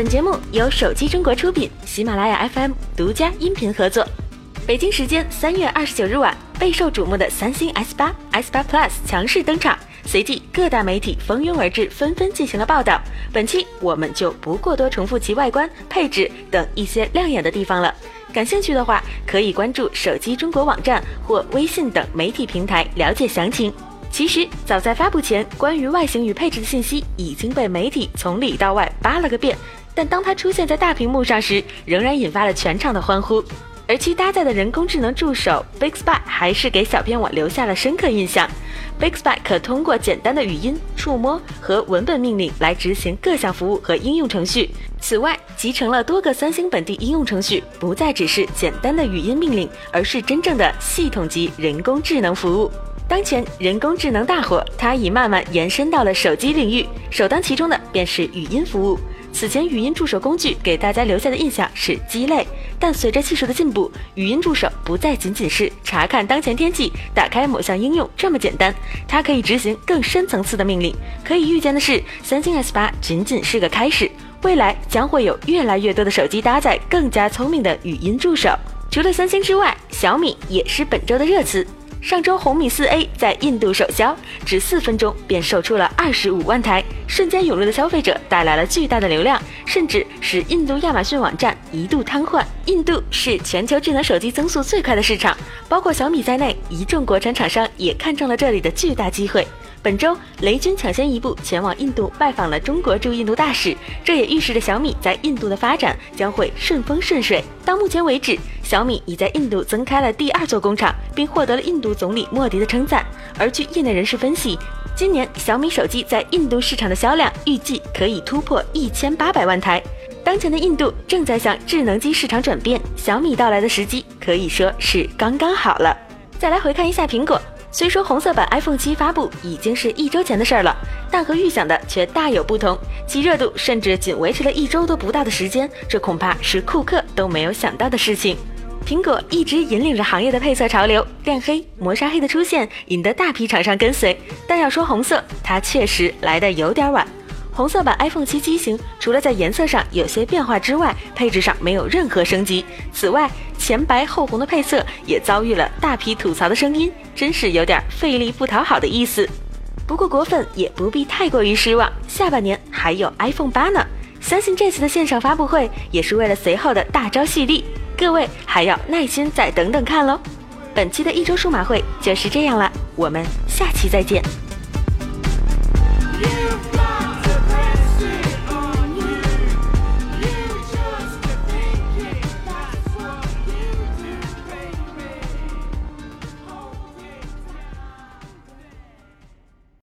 本节目由手机中国出品，喜马拉雅 FM 独家音频合作。北京时间三月二十九日晚，备受瞩目的三星 S 八、S 八 Plus 强势登场，随即各大媒体蜂拥而至，纷纷进行了报道。本期我们就不过多重复其外观、配置等一些亮眼的地方了。感兴趣的话，可以关注手机中国网站或微信等媒体平台了解详情。其实，早在发布前，关于外形与配置的信息已经被媒体从里到外扒了个遍。但当它出现在大屏幕上时，仍然引发了全场的欢呼。而其搭载的人工智能助手 Bixby 还是给小编我留下了深刻印象。Bixby 可通过简单的语音、触摸和文本命令来执行各项服务和应用程序。此外，集成了多个三星本地应用程序，不再只是简单的语音命令，而是真正的系统级人工智能服务。当前人工智能大火，它已慢慢延伸到了手机领域，首当其冲的便是语音服务。此前语音助手工具给大家留下的印象是鸡肋，但随着技术的进步，语音助手不再仅仅是查看当前天气、打开某项应用这么简单，它可以执行更深层次的命令。可以预见的是，三星 S 八仅仅是个开始，未来将会有越来越多的手机搭载更加聪明的语音助手。除了三星之外，小米也是本周的热词。上周红米四 A 在印度首销，只四分钟便售出了二十五万台，瞬间涌入的消费者带来了巨大的流量，甚至使印度亚马逊网站一度瘫痪。印度是全球智能手机增速最快的市场，包括小米在内，一众国产厂商也看中了这里的巨大机会。本周，雷军抢先一步前往印度拜访了中国驻印度大使，这也预示着小米在印度的发展将会顺风顺水。到目前为止，小米已在印度增开了第二座工厂，并获得了印度总理莫迪的称赞。而据业内人士分析，今年小米手机在印度市场的销量预计可以突破一千八百万台。当前的印度正在向智能机市场转变，小米到来的时机可以说是刚刚好了。再来回看一下苹果。虽说红色版 iPhone 七发布已经是一周前的事儿了，但和预想的却大有不同，其热度甚至仅维持了一周都不到的时间，这恐怕是库克都没有想到的事情。苹果一直引领着行业的配色潮流，亮黑、磨砂黑的出现引得大批厂商跟随，但要说红色，它确实来的有点晚。红色版 iPhone 七机型除了在颜色上有些变化之外，配置上没有任何升级。此外，前白后红的配色也遭遇了大批吐槽的声音，真是有点费力不讨好的意思。不过果粉也不必太过于失望，下半年还有 iPhone 八呢。相信这次的线上发布会也是为了随后的大招蓄力，各位还要耐心再等等看喽。本期的一周数码会就是这样了，我们下期再见。